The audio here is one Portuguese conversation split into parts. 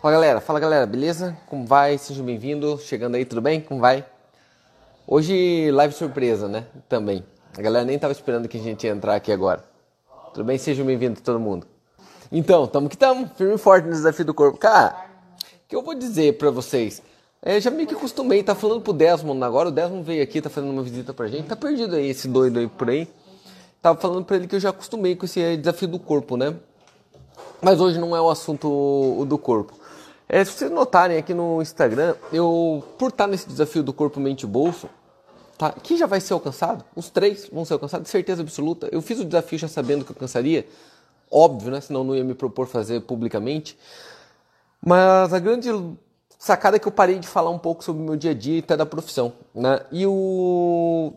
Fala galera, fala galera, beleza? Como vai? Sejam bem-vindos. Chegando aí, tudo bem? Como vai? Hoje live surpresa, né? Também. A galera nem tava esperando que a gente ia entrar aqui agora. Tudo bem? Sejam bem-vindos todo mundo. Então, tamo que tamo, firme e forte no desafio do corpo. Cara, o que eu vou dizer pra vocês? É, já meio que acostumei, tá falando pro Desmond agora, o Desmond veio aqui, tá fazendo uma visita pra gente, tá perdido aí esse doido aí por aí. Tava falando pra ele que eu já acostumei com esse desafio do corpo, né? Mas hoje não é o assunto do corpo. É, se vocês notarem aqui no Instagram, eu, por estar nesse desafio do corpo, mente e bolso, tá, que já vai ser alcançado, os três vão ser alcançados, de certeza absoluta. Eu fiz o desafio já sabendo que eu alcançaria, óbvio, né? Senão não ia me propor fazer publicamente. Mas a grande sacada é que eu parei de falar um pouco sobre o meu dia a dia e até da profissão, né? E o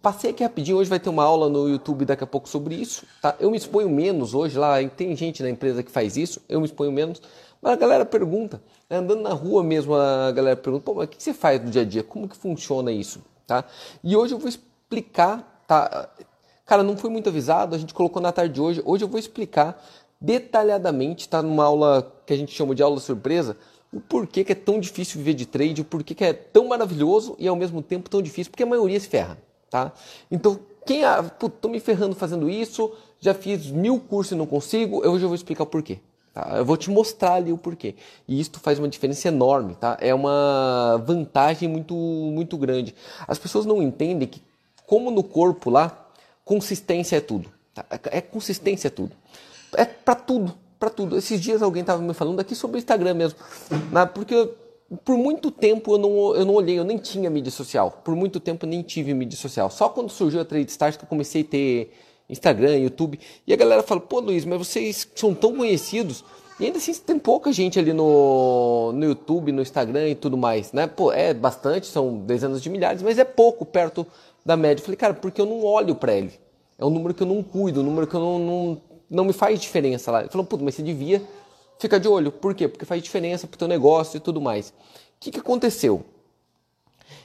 Passei aqui rapidinho, hoje vai ter uma aula no YouTube daqui a pouco sobre isso, tá? Eu me exponho menos hoje lá, tem gente na empresa que faz isso, eu me exponho menos, mas a galera pergunta, né? andando na rua mesmo, a galera pergunta, pô, mas o que você faz no dia a dia? Como que funciona isso, tá? E hoje eu vou explicar, tá? Cara, não foi muito avisado, a gente colocou na tarde de hoje, hoje eu vou explicar detalhadamente, tá? Numa aula que a gente chama de aula surpresa, o porquê que é tão difícil viver de trade, o porquê que é tão maravilhoso e ao mesmo tempo tão difícil, porque a maioria se ferra tá? Então, quem, ah, tô me ferrando fazendo isso, já fiz mil cursos e não consigo, eu já vou explicar o porquê. Tá? Eu vou te mostrar ali o porquê. E isso faz uma diferença enorme, tá? É uma vantagem muito, muito grande. As pessoas não entendem que, como no corpo lá, consistência é tudo. Tá? É, consistência é tudo. É para tudo, para tudo. Esses dias alguém estava me falando aqui sobre o Instagram mesmo, né? porque por muito tempo eu não, eu não olhei, eu nem tinha mídia social. Por muito tempo eu nem tive mídia social. Só quando surgiu a Trade Stars que eu comecei a ter Instagram, YouTube. E a galera fala, pô Luiz, mas vocês são tão conhecidos. E ainda assim tem pouca gente ali no, no YouTube, no Instagram e tudo mais, né? Pô, é bastante, são dezenas de milhares, mas é pouco perto da média. Eu falei, cara, porque eu não olho para ele. É um número que eu não cuido, um número que eu não, não, não me faz diferença lá. Ele falou, pô, mas você devia fica de olho. Por quê? Porque faz diferença para o teu negócio e tudo mais. O que, que aconteceu?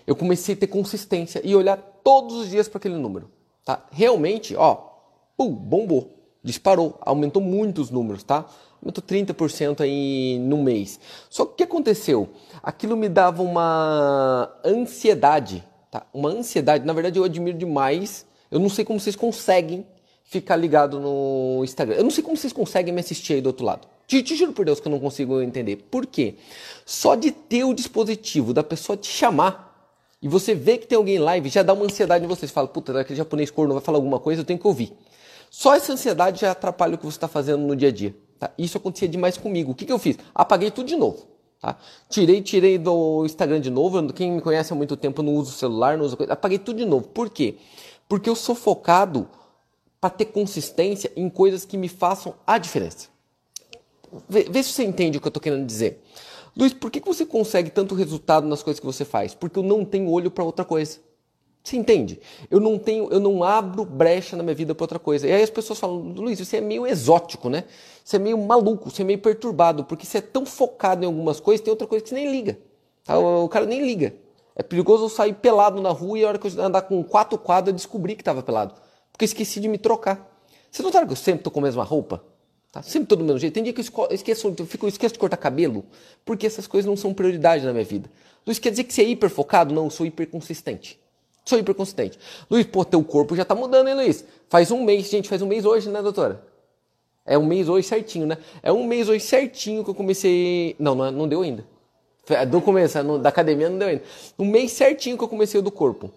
Eu comecei a ter consistência e olhar todos os dias para aquele número. Tá? Realmente, ó, pum, bombou, disparou, aumentou muito os números, tá? Aumentou 30% aí no mês. Só que o que aconteceu? Aquilo me dava uma ansiedade, tá? Uma ansiedade. Na verdade, eu admiro demais. Eu não sei como vocês conseguem ficar ligado no Instagram. Eu não sei como vocês conseguem me assistir aí do outro lado. Te, te, juro por Deus que eu não consigo entender. Por quê? Só de ter o dispositivo da pessoa te chamar e você vê que tem alguém live, já dá uma ansiedade em você. Você fala, puta, aquele japonês corno vai falar alguma coisa, eu tenho que ouvir. Só essa ansiedade já atrapalha o que você está fazendo no dia a dia. Tá? Isso acontecia demais comigo. O que, que eu fiz? Apaguei tudo de novo. Tá? Tirei, tirei do Instagram de novo. Quem me conhece há muito tempo não usa o celular, não usa coisa. Apaguei tudo de novo. Por quê? Porque eu sou focado para ter consistência em coisas que me façam a diferença. Vê, vê, se você entende o que eu estou querendo dizer. Luiz, por que você consegue tanto resultado nas coisas que você faz? Porque eu não tenho olho para outra coisa. Você entende? Eu não tenho, eu não abro brecha na minha vida para outra coisa. E aí as pessoas falam, Luiz, você é meio exótico, né? Você é meio maluco, você é meio perturbado, porque você é tão focado em algumas coisas, tem outra coisa que você nem liga. Tá? O, o, cara nem liga. É perigoso eu sair pelado na rua e a hora que eu andar com quatro quadros eu descobri que estava pelado. Porque eu esqueci de me trocar. Você notaram que eu sempre estou com a mesma roupa? Tá? Sempre todo do mesmo jeito. Tem dia que eu esqueço, eu fico, eu esqueço de cortar cabelo, porque essas coisas não são prioridade na minha vida. Luiz, quer dizer que você é hiper focado? Não, eu sou hiper consistente. Sou hiper consistente. Luiz, pô, teu corpo já tá mudando, hein, Luiz? Faz um mês, gente, faz um mês hoje, né, doutora? É um mês hoje certinho, né? É um mês hoje certinho que eu comecei. Não, não, não deu ainda. Do começo, da academia não deu ainda. Um mês certinho que eu comecei do corpo.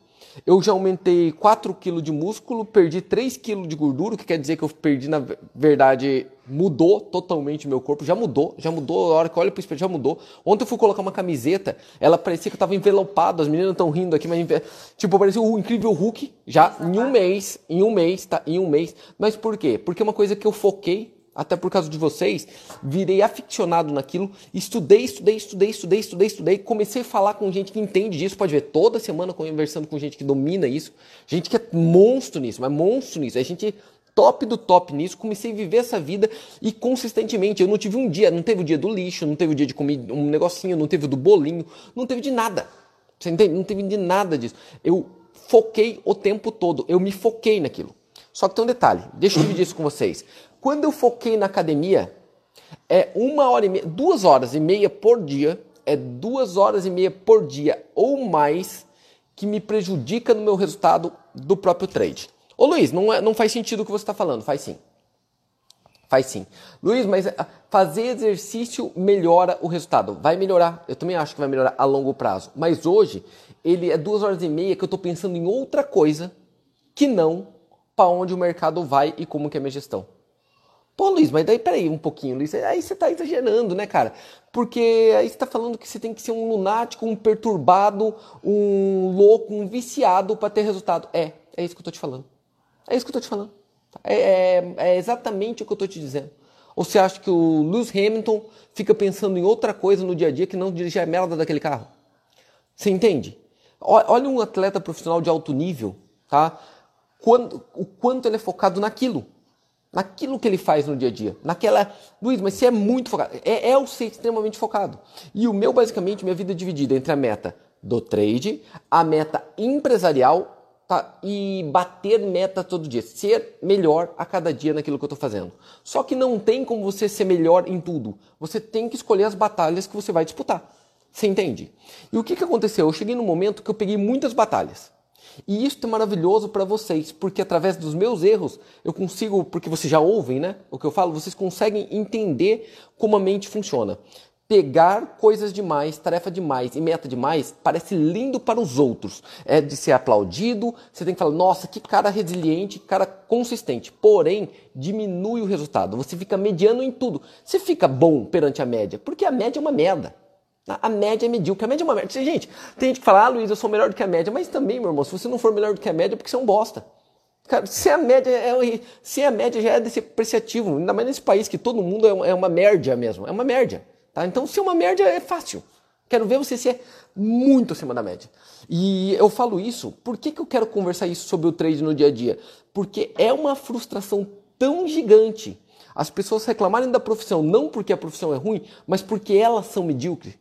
Eu já aumentei 4 kg de músculo, perdi 3 kg de gordura, o que quer dizer que eu perdi, na verdade, mudou totalmente meu corpo, já mudou, já mudou, a hora que eu olho pro espelho já mudou. Ontem eu fui colocar uma camiseta, ela parecia que eu tava envelopado, as meninas estão rindo aqui, mas tipo, parecia o incrível Hulk, já em um mês, em um mês, tá? Em um mês. Mas por quê? Porque é uma coisa que eu foquei até por causa de vocês, virei aficionado naquilo, estudei, estudei, estudei, estudei, estudei, estudei, comecei a falar com gente que entende disso, pode ver, toda semana conversando com gente que domina isso, gente que é monstro nisso, mas monstro nisso, a gente top do top nisso, comecei a viver essa vida e consistentemente, eu não tive um dia, não teve o dia do lixo, não teve o dia de comer um negocinho, não teve o do bolinho, não teve de nada, você entende? Não teve de nada disso, eu foquei o tempo todo, eu me foquei naquilo. Só que tem um detalhe, deixa eu dividir isso com vocês. Quando eu foquei na academia, É uma hora e meia, duas horas e meia por dia, é duas horas e meia por dia ou mais que me prejudica no meu resultado do próprio trade. Ô Luiz, não, é, não faz sentido o que você está falando. Faz sim. Faz sim. Luiz, mas ah, fazer exercício melhora o resultado. Vai melhorar. Eu também acho que vai melhorar a longo prazo. Mas hoje, ele é duas horas e meia que eu estou pensando em outra coisa que não para onde o mercado vai e como que é a minha gestão. Pô, Luiz, mas daí peraí um pouquinho, Luiz. Aí você está exagerando, né, cara? Porque aí você está falando que você tem que ser um lunático, um perturbado, um louco, um viciado para ter resultado. É, é isso que eu estou te falando. É isso que eu estou te falando. É, é, é, exatamente o que eu estou te dizendo. Ou você acha que o Lewis Hamilton fica pensando em outra coisa no dia a dia que não dirigir a merda daquele carro? Você entende? Olha um atleta profissional de alto nível, tá? Quando, o quanto ele é focado naquilo. Naquilo que ele faz no dia a dia. Naquela. Luiz, mas você é muito focado. É, é o ser extremamente focado. E o meu, basicamente, minha vida é dividida entre a meta do trade, a meta empresarial tá, e bater meta todo dia, ser melhor a cada dia naquilo que eu estou fazendo. Só que não tem como você ser melhor em tudo. Você tem que escolher as batalhas que você vai disputar. Você entende? E o que, que aconteceu? Eu cheguei num momento que eu peguei muitas batalhas. E isso é maravilhoso para vocês, porque através dos meus erros eu consigo, porque vocês já ouvem, né? O que eu falo, vocês conseguem entender como a mente funciona pegar coisas demais, tarefa demais e meta demais parece lindo para os outros. É de ser aplaudido, você tem que falar, nossa, que cara resiliente, cara consistente. Porém, diminui o resultado. Você fica mediano em tudo. Você fica bom perante a média, porque a média é uma merda. A média é medíocre, a média é uma merda. Gente, tem gente que fala, ah, Luiz, eu sou melhor do que a média. Mas também, meu irmão, se você não for melhor do que a média, é porque você é um bosta. Cara, se a média é, se a média já é depreciativo, ainda mais nesse país que todo mundo é uma média mesmo, é uma média. Tá? Então, ser uma média é fácil. Quero ver você ser muito acima da média. E eu falo isso, por que, que eu quero conversar isso sobre o trade no dia a dia? Porque é uma frustração tão gigante as pessoas reclamarem da profissão, não porque a profissão é ruim, mas porque elas são medíocres.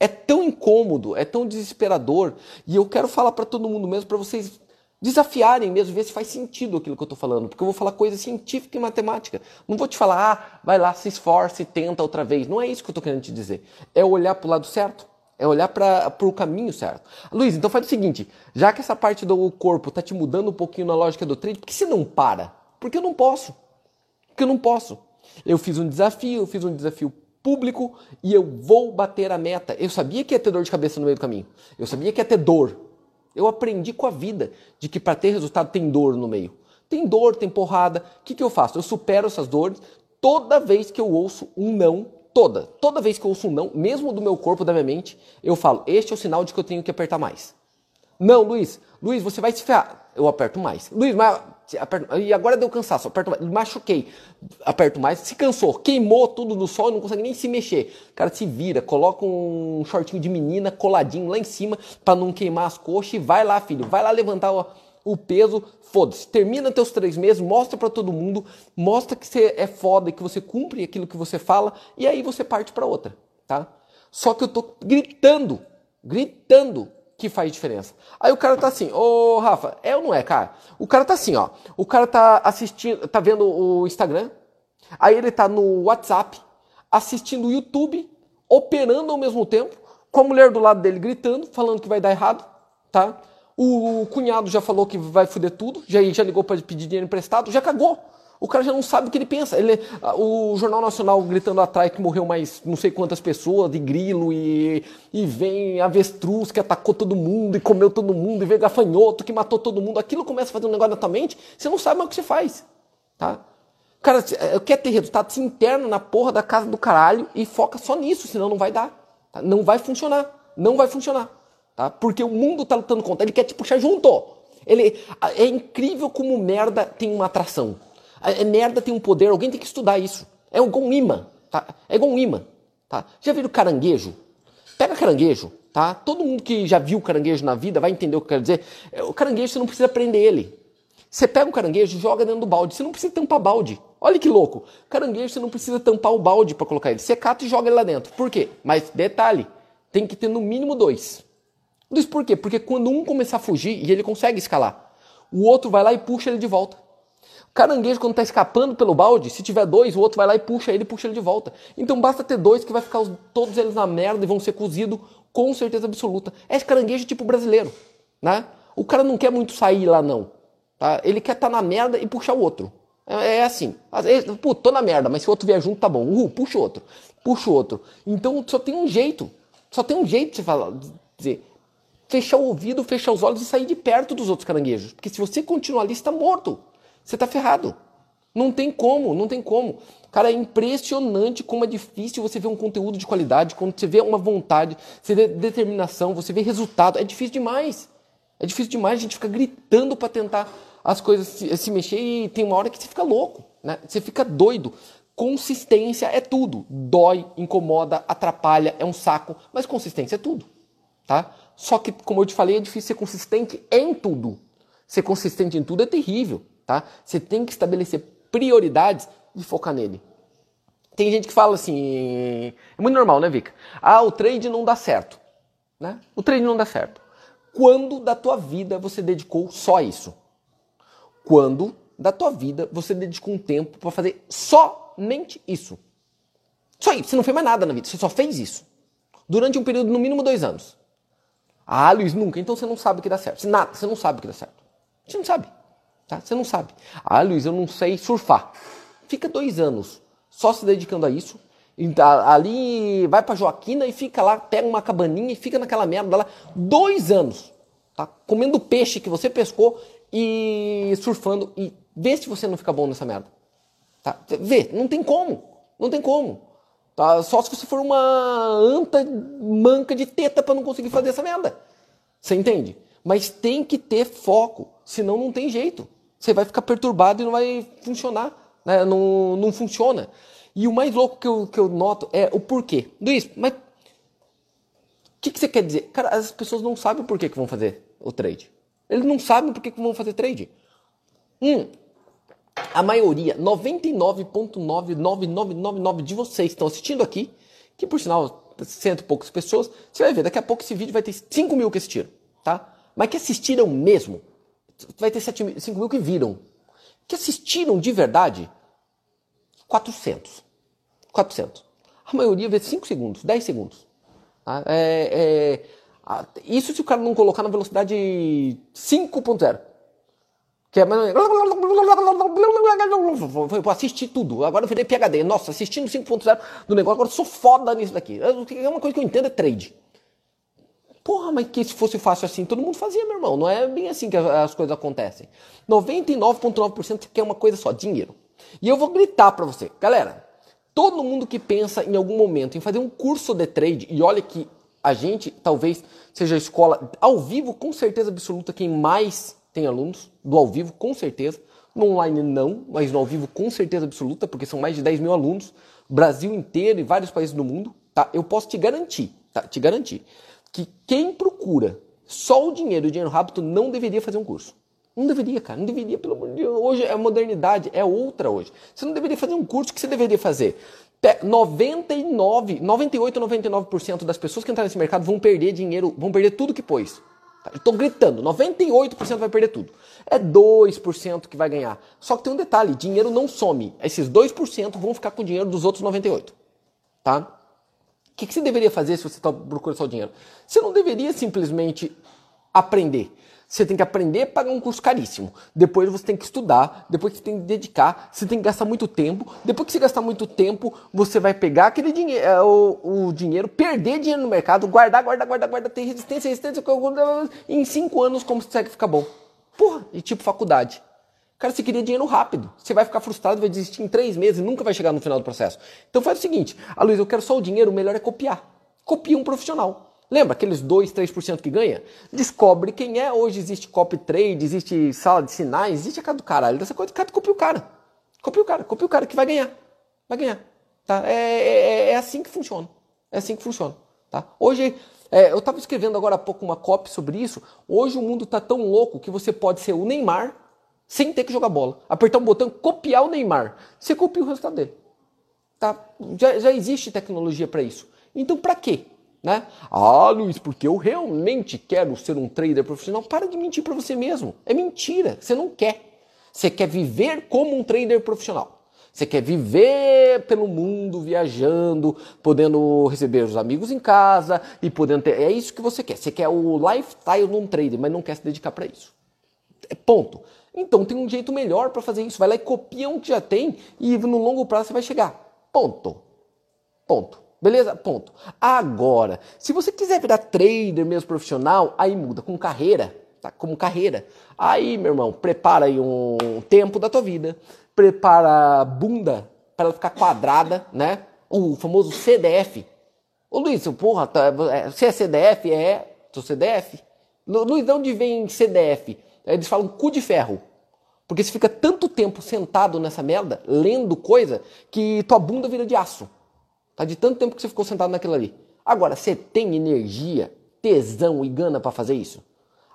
É tão incômodo, é tão desesperador. E eu quero falar para todo mundo mesmo, para vocês desafiarem mesmo, ver se faz sentido aquilo que eu estou falando, porque eu vou falar coisa científica e matemática. Não vou te falar, ah, vai lá, se esforce, tenta outra vez. Não é isso que eu estou querendo te dizer. É olhar para o lado certo, é olhar para o caminho certo. Luiz, então faz o seguinte, já que essa parte do corpo está te mudando um pouquinho na lógica do trade, por que você não para? Porque eu não posso. Porque eu não posso. Eu fiz um desafio, eu fiz um desafio público e eu vou bater a meta. Eu sabia que ia ter dor de cabeça no meio do caminho. Eu sabia que ia ter dor. Eu aprendi com a vida de que para ter resultado tem dor no meio. Tem dor, tem porrada. O que, que eu faço? Eu supero essas dores toda vez que eu ouço um não. Toda. Toda vez que eu ouço um não, mesmo do meu corpo, da minha mente, eu falo: este é o sinal de que eu tenho que apertar mais. Não, Luiz. Luiz, você vai se ferrar. Eu aperto mais. Luiz, mas Aperto, e agora deu cansaço, aperto mais, machuquei, aperto mais, se cansou, queimou tudo no sol, não consegue nem se mexer. O cara se vira, coloca um shortinho de menina coladinho lá em cima para não queimar as coxas e vai lá, filho, vai lá levantar o, o peso, foda-se. Termina teus três meses, mostra para todo mundo, mostra que você é foda que você cumpre aquilo que você fala e aí você parte para outra, tá? Só que eu tô gritando, gritando que faz diferença. Aí o cara tá assim, ô Rafa, é ou não é, cara? O cara tá assim, ó. O cara tá assistindo, tá vendo o Instagram, aí ele tá no WhatsApp, assistindo o YouTube, operando ao mesmo tempo, com a mulher do lado dele gritando, falando que vai dar errado, tá? O, cunhado já falou que vai foder tudo, já, já ligou para pedir dinheiro emprestado, já cagou o cara já não sabe o que ele pensa. Ele, o Jornal Nacional gritando atrás que morreu mais não sei quantas pessoas de grilo e, e vem avestruz que atacou todo mundo e comeu todo mundo e veio gafanhoto que matou todo mundo. Aquilo começa a fazer um negócio na tua mente, você não sabe mais o que você faz. Tá? Cara, eh, quer ter resultado, se interna na porra da casa do caralho e foca só nisso, senão não vai dar. Tá? Não vai funcionar. Não vai funcionar. Tá? Porque o mundo tá lutando contra. Ele quer te puxar junto. Ele, é incrível como merda tem uma atração. A merda tem um poder, alguém tem que estudar isso. É igual um imã, tá? É igual um imã, tá? Já viram caranguejo? Pega caranguejo, tá? Todo mundo que já viu caranguejo na vida vai entender o que eu quero dizer. É, o caranguejo você não precisa prender ele. Você pega o caranguejo joga dentro do balde. Você não precisa tampar balde. Olha que louco. Caranguejo você não precisa tampar o balde para colocar ele. Você cata e joga ele lá dentro. Por quê? Mas detalhe, tem que ter no mínimo dois. Dois por quê? Porque quando um começar a fugir e ele consegue escalar, o outro vai lá e puxa ele de volta. Caranguejo, quando está escapando pelo balde, se tiver dois, o outro vai lá e puxa ele, puxa ele de volta. Então basta ter dois que vai ficar os, todos eles na merda e vão ser cozidos com certeza absoluta. É caranguejo tipo brasileiro, né? O cara não quer muito sair lá, não. Tá? Ele quer estar tá na merda e puxar o outro. É, é assim. Pô, tô na merda, mas se o outro vier junto, tá bom. Uhul, puxa o outro. Puxa o outro. Então só tem um jeito. Só tem um jeito de você falar, dizer, fechar o ouvido, fechar os olhos e sair de perto dos outros caranguejos. Porque se você continuar ali, está morto. Você está ferrado. Não tem como, não tem como. Cara, é impressionante como é difícil você ver um conteúdo de qualidade, quando você vê uma vontade, você vê determinação, você vê resultado. É difícil demais. É difícil demais, a gente fica gritando para tentar as coisas se, se, mexer e tem uma hora que você fica louco, né? Você fica doido. Consistência é tudo. Dói, incomoda, atrapalha, é um saco, mas consistência é tudo, tá? Só que, como eu te falei, é difícil ser consistente em tudo. Ser consistente em tudo é terrível, tá? Você tem que estabelecer prioridades e focar nele. Tem gente que fala assim, é muito normal, né, Vika? Ah, o trade não dá certo, né? O trade não dá certo. Quando da tua vida você dedicou só isso? Quando da tua vida você dedicou um tempo para fazer somente isso? Só isso, você não fez mais nada na vida, você só fez isso. Durante um período no mínimo dois anos. Ah, Luiz, nunca. Então você não sabe que dá certo. Você, nada, você não sabe que dá certo. Você não sabe. Tá? Você não sabe. Ah, Luiz, eu não sei surfar. Fica dois anos só se dedicando a isso ali vai para Joaquina e fica lá, pega uma cabaninha e fica naquela merda lá dois anos, tá? Comendo peixe que você pescou e surfando e vê se você não fica bom nessa merda, tá? Vê, não tem como, não tem como, tá? Só se você for uma anta manca de teta para não conseguir fazer essa merda, você entende? Mas tem que ter foco, senão não tem jeito. Você vai ficar perturbado e não vai funcionar, né? Não, não funciona. E o mais louco que eu, que eu noto é o porquê. Luiz, mas o que, que você quer dizer? Cara, as pessoas não sabem por que, que vão fazer o trade. Eles não sabem por que, que vão fazer trade. Hum, a maioria, 99,99999 de vocês estão assistindo aqui, que por sinal, cento e poucas pessoas, você vai ver, daqui a pouco esse vídeo vai ter 5 mil que assistiram, tá? Mas que assistiram mesmo, vai ter 7 5 mil que viram. Que assistiram de verdade, 400. 400. A maioria vê 5 segundos, 10 segundos. Tá? É, é, isso se o cara não colocar na velocidade 5.0. Que é mais Foi assistir tudo. Agora eu virei PHD. Nossa, assistindo 5.0 do negócio, agora eu sou foda nisso daqui. É uma coisa que eu entendo é trade. Porra, mas que se fosse fácil assim, todo mundo fazia, meu irmão. Não é bem assim que as coisas acontecem. 99,9% quer uma coisa só, dinheiro. E eu vou gritar para você. Galera, Todo mundo que pensa em algum momento em fazer um curso de trade, e olha que a gente talvez seja a escola ao vivo, com certeza absoluta, quem mais tem alunos do ao vivo, com certeza. No online não, mas no ao vivo com certeza absoluta, porque são mais de 10 mil alunos, Brasil inteiro e vários países do mundo. Tá? Eu posso te garantir, tá? te garantir, que quem procura só o dinheiro o dinheiro rápido não deveria fazer um curso. Não deveria, cara. Não deveria, pelo amor de Deus. Hoje a modernidade é outra hoje. Você não deveria fazer um curso que você deveria fazer. 99, 98, 99% das pessoas que entraram nesse mercado vão perder dinheiro, vão perder tudo que pôs. Tá? Estou gritando, 98% vai perder tudo. É 2% que vai ganhar. Só que tem um detalhe, dinheiro não some. Esses 2% vão ficar com o dinheiro dos outros 98. Tá? Que, que você deveria fazer se você está procurando só dinheiro? Você não deveria simplesmente aprender. Você tem que aprender a pagar um curso caríssimo. Depois você tem que estudar, depois você tem que dedicar, você tem que gastar muito tempo. Depois que você gastar muito tempo, você vai pegar aquele dinheiro, é, o, o dinheiro, perder dinheiro no mercado, guardar, guardar, guardar, guardar, ter resistência, resistência, em cinco anos como você consegue ficar bom. Porra, e tipo faculdade. Cara, você queria dinheiro rápido. Você vai ficar frustrado, vai desistir em três meses, nunca vai chegar no final do processo. Então faz o seguinte, a Luiz, eu quero só o dinheiro, o melhor é copiar. Copia um profissional. Lembra aqueles 2, 3% que ganha? Descobre quem é. Hoje existe copy trade, existe sala de sinais, existe a cara do caralho dessa coisa. Cara, copia o cara. Copia o cara, copia o cara que vai ganhar. Vai ganhar. Tá? É, é, é assim que funciona. É assim que funciona. Tá? Hoje, é, eu estava escrevendo agora há pouco uma copy sobre isso. Hoje o mundo está tão louco que você pode ser o Neymar sem ter que jogar bola. Apertar um botão, copiar o Neymar. Você copia o resultado dele. Tá? Já, já existe tecnologia para isso. Então, para quê? Né? Ah, Luiz, porque eu realmente quero ser um trader profissional. Para de mentir para você mesmo. É mentira. Você não quer. Você quer viver como um trader profissional. Você quer viver pelo mundo, viajando, podendo receber os amigos em casa e podendo ter. É isso que você quer. Você quer o lifestyle de um trader, mas não quer se dedicar para isso. É ponto. Então tem um jeito melhor para fazer isso. Vai lá e copia um que já tem e no longo prazo você vai chegar. Ponto. Ponto. Beleza? Ponto. Agora, se você quiser virar trader mesmo profissional, aí muda com carreira, tá? Como carreira. Aí, meu irmão, prepara aí um tempo da tua vida prepara a bunda para ela ficar quadrada, né? O famoso CDF. Ô Luiz, porra, tá, é, se é CDF, é. Sou CDF. Luiz, de onde vem CDF? Eles falam cu de ferro. Porque você fica tanto tempo sentado nessa merda, lendo coisa, que tua bunda vira de aço. Tá? De tanto tempo que você ficou sentado naquilo ali. Agora, você tem energia, tesão e gana para fazer isso?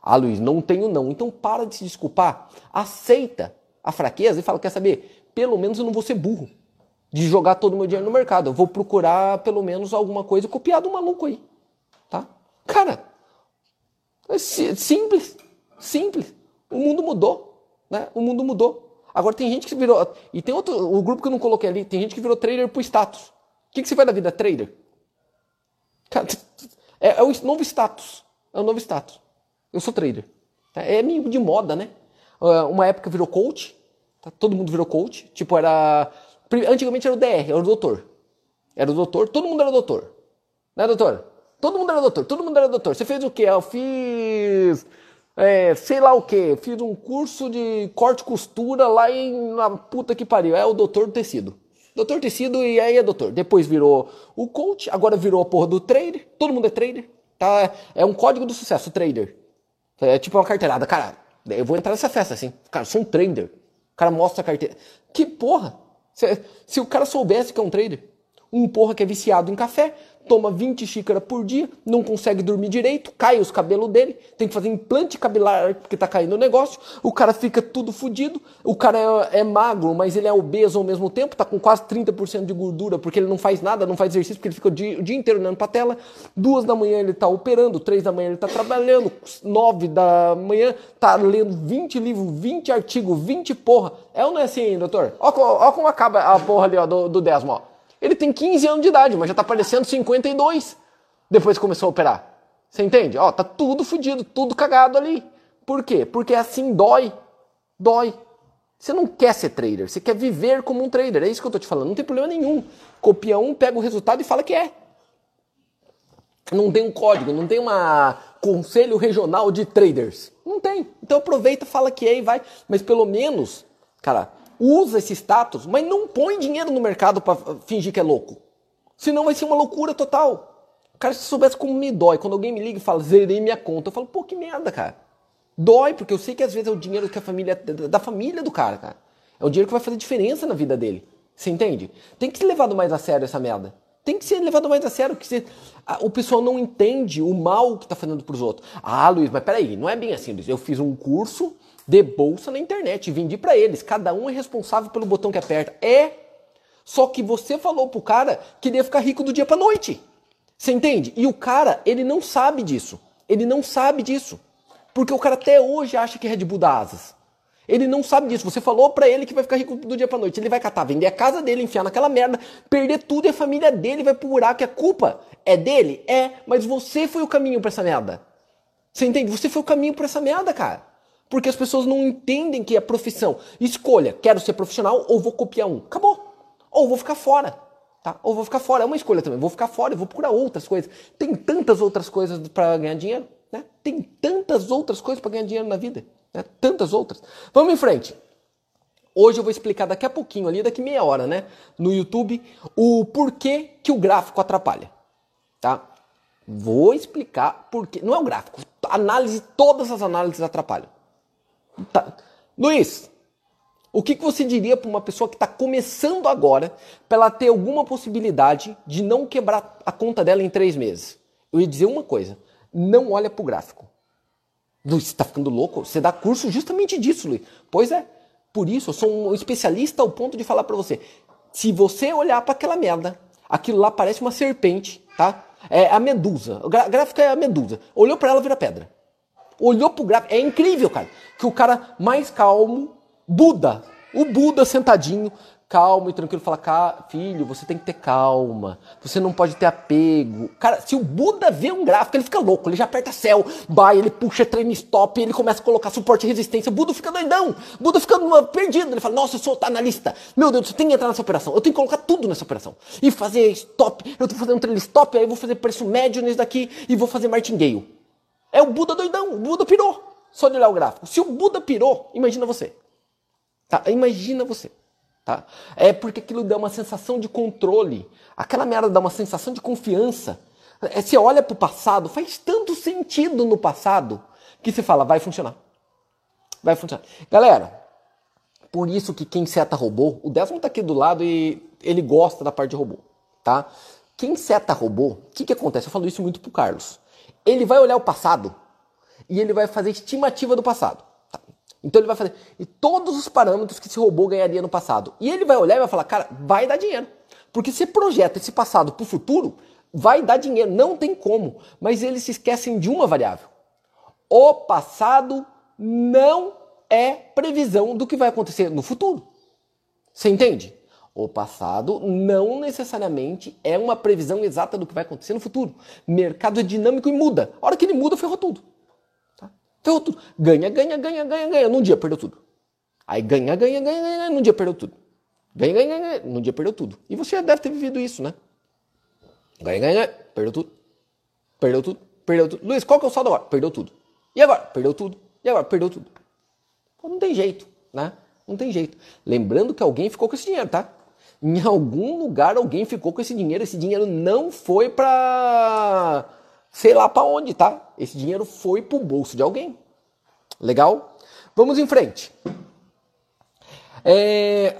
Ah, Luiz, não tenho não. Então para de se desculpar. Aceita a fraqueza e fala: quer saber? Pelo menos eu não vou ser burro de jogar todo o meu dinheiro no mercado. Eu vou procurar pelo menos alguma coisa copiar do maluco aí. Tá? Cara, é simples. Simples. O mundo mudou. Né? O mundo mudou. Agora tem gente que virou. E tem outro. O grupo que eu não coloquei ali, tem gente que virou trader por status. O que, que você vai da vida? Trader? Cara, é, é, o novo status. É o novo status. Eu sou trader. É meio de moda, né? Ah, uma época virou coach, tá? todo mundo virou coach. Tipo, era. Antigamente era o DR, era o doutor. Era o doutor, todo mundo era doutor. Né, doutor? Todo mundo era doutor, todo mundo era doutor. Você fez o quê? Eu fiz. É, sei lá o que, fiz um curso de corte e costura lá em na puta que pariu. É o doutor do tecido. Doutor tecido e aí é doutor. Depois virou o coach, agora virou a porra do trader. Todo mundo é trader. Tá? É um código do sucesso, trader. É tipo uma carteirada. Cara, eu vou entrar nessa festa assim. Cara, sou um trader. O cara mostra a carteira. Que porra! Se, se o cara soubesse que é um trader, um porra que é viciado em café, toma 20 xícaras por dia, não consegue dormir direito, cai os cabelos dele, tem que fazer implante capilar porque tá caindo o negócio, o cara fica tudo fodido, o cara é, é, magro, mas ele é obeso ao mesmo tempo, tá com quase 30% de gordura porque ele não faz nada, não faz exercício, porque ele fica o dia, o dia inteiro olhando pra tela, duas da manhã ele tá operando, três da manhã ele tá trabalhando, nove da manhã tá lendo 20 livros, 20 artigos, 20 porra. É ou não é assim, doutor? Ó, ó como acaba a porra ali ó, do, do Desmo, ó. Ele tem 15 anos de idade, mas já tá parecendo 52 depois que começou a operar. Você entende? Ó, tá tudo fodido, tudo cagado ali. Por quê? Porque assim dói. Dói. Você não quer ser trader, você quer viver como um trader. É isso que eu tô te falando. Não tem problema nenhum. Copia um, pega o resultado e fala que é. Não tem um código, não tem uma conselho regional de traders. Não tem. Então aproveita, fala que é e vai. Mas pelo menos, cara, usa esse status, mas não põe dinheiro no mercado para fingir que é louco. Senão vai ser uma loucura total. Cara, se soubesse como me dói, quando alguém me liga e fala, zerei minha conta, eu falo, pô, que merda, cara. Dói, porque eu sei que às vezes é o dinheiro que a família, da família do cara, cara. É o dinheiro que vai fazer diferença na vida dele. Você entende? Tem que ser levado mais a sério essa merda. Tem que ser levado mais a sério, que você, a, o pessoal não entende o mal que tá fazendo pros outros. Ah, Luiz, mas peraí, não é bem assim, Luiz. Eu fiz um curso de bolsa na internet, vendi para eles. Cada um é responsável pelo botão que aperta. É. Só que você falou pro cara que ele ia ficar rico do dia para noite. Você entende? E o cara, ele não sabe disso. Ele não sabe disso. Porque o cara até hoje acha que Red Bull dá asas. Ele não sabe disso. Você falou para ele que vai ficar rico do dia para noite. Ele vai catar, vender a casa dele, enfiar naquela merda, perder tudo e a família dele vai pro buraco. a culpa é dele? É, mas você foi o caminho para essa merda. Você entende? Você foi o caminho para essa merda, cara. Porque as pessoas não entendem que é profissão. Escolha, quero ser profissional ou vou copiar um. Acabou. Ou vou ficar fora. Tá? Ou vou ficar fora. É uma escolha também. Vou ficar fora e vou procurar outras coisas. Tem tantas outras coisas para ganhar dinheiro. Né? Tem tantas outras coisas para ganhar dinheiro na vida. Né? Tantas outras. Vamos em frente. Hoje eu vou explicar daqui a pouquinho, ali daqui meia hora, né, no YouTube, o porquê que o gráfico atrapalha, tá? Vou explicar porquê. Não é o gráfico. Análise, todas as análises atrapalham. Tá. Luiz, o que, que você diria para uma pessoa que está começando agora para ela ter alguma possibilidade de não quebrar a conta dela em três meses? Eu ia dizer uma coisa: não olha para o gráfico. Luiz, você está ficando louco? Você dá curso justamente disso, Luiz. Pois é. Por isso, eu sou um especialista ao ponto de falar para você. Se você olhar para aquela merda, aquilo lá parece uma serpente, tá? É a medusa. O gráfico é a medusa. Olhou para ela, vira pedra olhou pro gráfico. É incrível, cara. Que o cara mais calmo Buda, o Buda sentadinho, calmo e tranquilo, fala, filho, você tem que ter calma, você não pode ter apego. Cara, se o Buda vê um gráfico, ele fica louco, ele já aperta céu, vai, ele puxa treino stop, ele começa a colocar suporte e resistência, o Buda fica doidão, o Buda fica perdido, ele fala, nossa, eu sou analista, meu Deus, você tem que entrar nessa operação, eu tenho que colocar tudo nessa operação, e fazer stop, eu tô fazendo treino stop, aí eu vou fazer preço médio nesse daqui, e vou fazer martingale. É o Buda doidão, o Buda pirou, só de olhar o gráfico. Se o Buda pirou, imagina você. Tá? Imagina você. Tá? É porque aquilo dá uma sensação de controle. Aquela merda dá uma sensação de confiança. É, você olha para o passado, faz tanto sentido no passado que você fala, vai funcionar. Vai funcionar. Galera, por isso que quem seta robô, o Desmond está aqui do lado e ele gosta da parte de robô. Tá? Quem seta robô, o que, que acontece? Eu falo isso muito pro Carlos. Ele vai olhar o passado e ele vai fazer estimativa do passado. Então ele vai fazer e todos os parâmetros que esse robô ganharia no passado. E ele vai olhar e vai falar, cara, vai dar dinheiro. Porque se projeta esse passado para o futuro, vai dar dinheiro, não tem como. Mas eles se esquecem de uma variável. O passado não é previsão do que vai acontecer no futuro. Você entende? O passado não necessariamente é uma previsão exata do que vai acontecer no futuro. Mercado é dinâmico e muda. A hora que ele muda, ferrou tudo. Ferrou tudo. Ganha, ganha, ganha, ganha, ganha. Num dia perdeu tudo. Aí ganha, ganha, ganha, ganha. Num dia perdeu tudo. Ganha, ganha, ganha. Num dia perdeu tudo. E você já deve ter vivido isso, né? Ganha, ganha, ganha. Perdeu tudo. Perdeu tudo. Perdeu tudo. Luiz, qual que é o saldo agora? Perdeu tudo. E agora? Perdeu tudo. E agora? Perdeu tudo. Não tem jeito, né? Não tem jeito. Lembrando que alguém ficou com esse dinheiro, tá? Em algum lugar alguém ficou com esse dinheiro. Esse dinheiro não foi pra sei lá para onde, tá? Esse dinheiro foi pro bolso de alguém. Legal? Vamos em frente. É,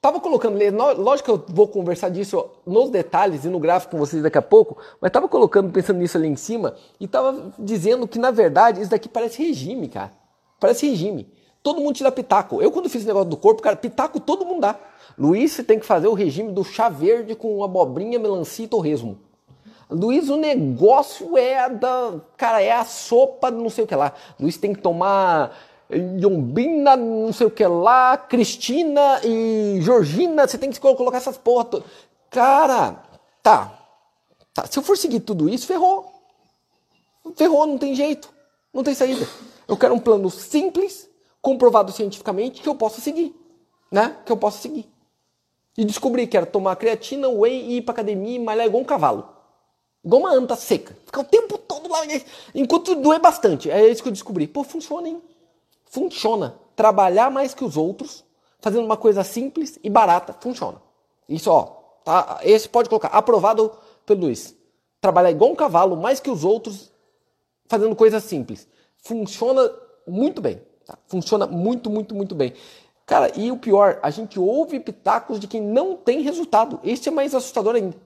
tava colocando, lógico que eu vou conversar disso nos detalhes e no gráfico com vocês daqui a pouco, mas tava colocando, pensando nisso ali em cima e tava dizendo que na verdade isso daqui parece regime, cara. Parece regime. Todo mundo te dá pitaco. Eu quando fiz esse negócio do corpo, cara, pitaco todo mundo dá. Luiz, você tem que fazer o regime do chá verde com abobrinha, melancia e torresmo. Luiz, o negócio é da. Cara, é a sopa não sei o que lá. Luiz tem que tomar Yombina, não sei o que lá, Cristina e Georgina, você tem que colocar essas porra. Cara, tá. tá. Se eu for seguir tudo isso, ferrou. Ferrou, não tem jeito. Não tem saída. Eu quero um plano simples, comprovado cientificamente, que eu possa seguir. Né? Que eu possa seguir. E descobri que era tomar creatina, whey e ir pra academia e malhar igual um cavalo. Igual uma anta seca. Ficar o tempo todo lá, enquanto doer bastante. É isso que eu descobri. Pô, funciona, hein? Funciona. Trabalhar mais que os outros, fazendo uma coisa simples e barata, funciona. Isso, ó. Tá? Esse pode colocar. Aprovado pelo Luiz. Trabalhar igual um cavalo, mais que os outros, fazendo coisas simples. Funciona muito bem. Tá? Funciona muito, muito, muito bem. Cara, e o pior, a gente ouve pitacos de quem não tem resultado. Esse é mais assustador ainda.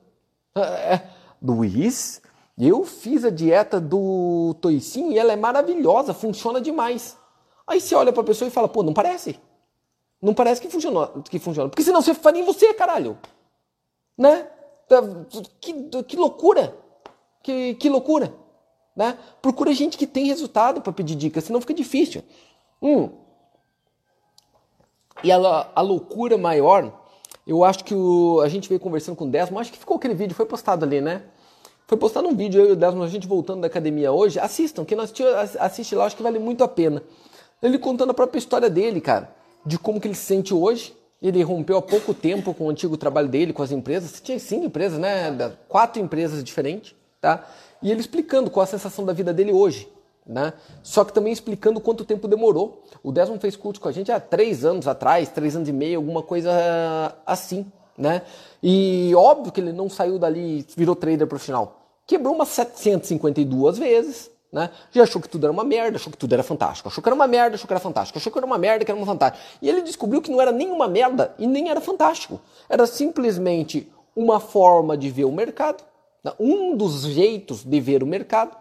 É, é Luiz, eu fiz a dieta do toicinho e ela é maravilhosa, funciona demais. Aí você olha para a pessoa e fala, pô, não parece. Não parece que funciona, que funciona. Porque senão você faria em você, caralho. Né? Tá, que, que loucura. Que, que loucura. Né? Procura gente que tem resultado para pedir dicas, senão fica difícil. Hum. E a, a loucura maior eu acho que o, a gente veio conversando com o Desmond, acho que ficou aquele vídeo, foi postado ali, né? Foi postado um vídeo eu e o Desmond, a gente voltando da academia hoje. Assistam, quem não assistiu, assiste lá, acho que vale muito a pena. Ele contando a própria história dele, cara, de como que ele se sente hoje. Ele rompeu há pouco tempo com o antigo trabalho dele, com as empresas. Tinha cinco empresas, né? Quatro empresas diferentes, tá? E ele explicando qual a sensação da vida dele hoje. Né? Só que também explicando quanto tempo demorou. O Desmond fez curso com a gente há três anos atrás, três anos e meio, alguma coisa assim. Né? E óbvio que ele não saiu dali virou trader profissional. Quebrou umas 752 vezes. Né? Já achou que tudo era uma merda, achou que tudo era fantástico. Achou que era uma merda, achou que era fantástico. Achou que era uma merda, que era uma fantástica. E ele descobriu que não era nem uma merda e nem era fantástico. Era simplesmente uma forma de ver o mercado, né? um dos jeitos de ver o mercado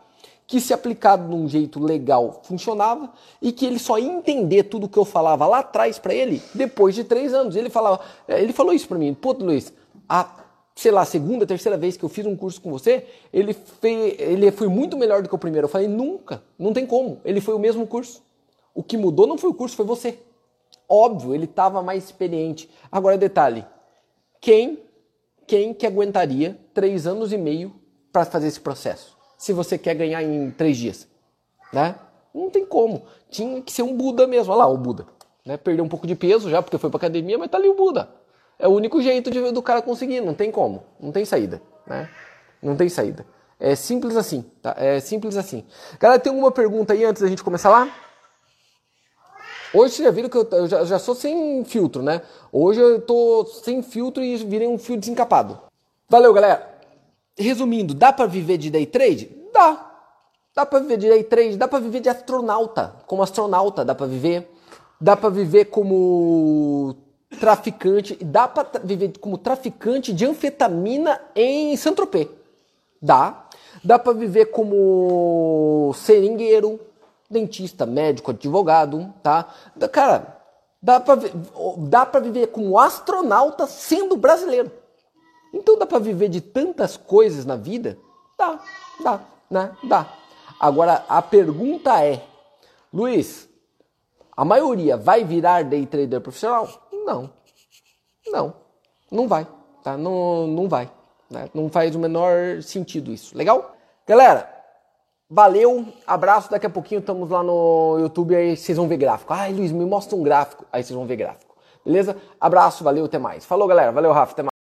que se aplicado de um jeito legal funcionava e que ele só ia entender tudo que eu falava lá atrás para ele depois de três anos. Ele falava, é, ele falou isso para mim, pô, Luiz, a sei lá, segunda, terceira vez que eu fiz um curso com você, ele, fez, ele foi muito melhor do que o primeiro. Eu falei, nunca, não tem como. Ele foi o mesmo curso. O que mudou não foi o curso, foi você. Óbvio, ele estava mais experiente. Agora, detalhe: quem, quem que aguentaria três anos e meio para fazer esse processo? Se você quer ganhar em três dias, né? Não tem como. Tinha que ser um Buda mesmo. Olha lá o Buda. Né? Perdeu um pouco de peso já porque foi para academia, mas tá ali o Buda. É o único jeito de, do cara conseguir. Não tem como. Não tem saída. Né? Não tem saída. É simples assim. Tá? É simples assim. Galera, tem alguma pergunta aí antes da gente começar lá? Hoje vocês já viram que eu, eu já, já, sou sem filtro, né? Hoje eu tô sem filtro e virei um fio desencapado. Valeu, galera. Resumindo, dá para viver de day trade? Dá. Dá para viver de day trade, dá para viver de astronauta, como astronauta dá para viver. Dá para viver como traficante, dá para viver como traficante de anfetamina em Saint-Tropez. Dá. Dá para viver como seringueiro, dentista, médico, advogado, tá? Cara, dá para dá para viver como astronauta sendo brasileiro. Então dá para viver de tantas coisas na vida? Dá, dá, né? Dá. Agora a pergunta é, Luiz, a maioria vai virar day trader profissional? Não. Não. Não vai, tá? Não, não vai. Né? Não faz o menor sentido isso. Legal? Galera, valeu, abraço. Daqui a pouquinho estamos lá no YouTube aí vocês vão ver gráfico. Ai, Luiz, me mostra um gráfico. Aí vocês vão ver gráfico. Beleza? Abraço, valeu, até mais. Falou, galera. Valeu, Rafa, até mais.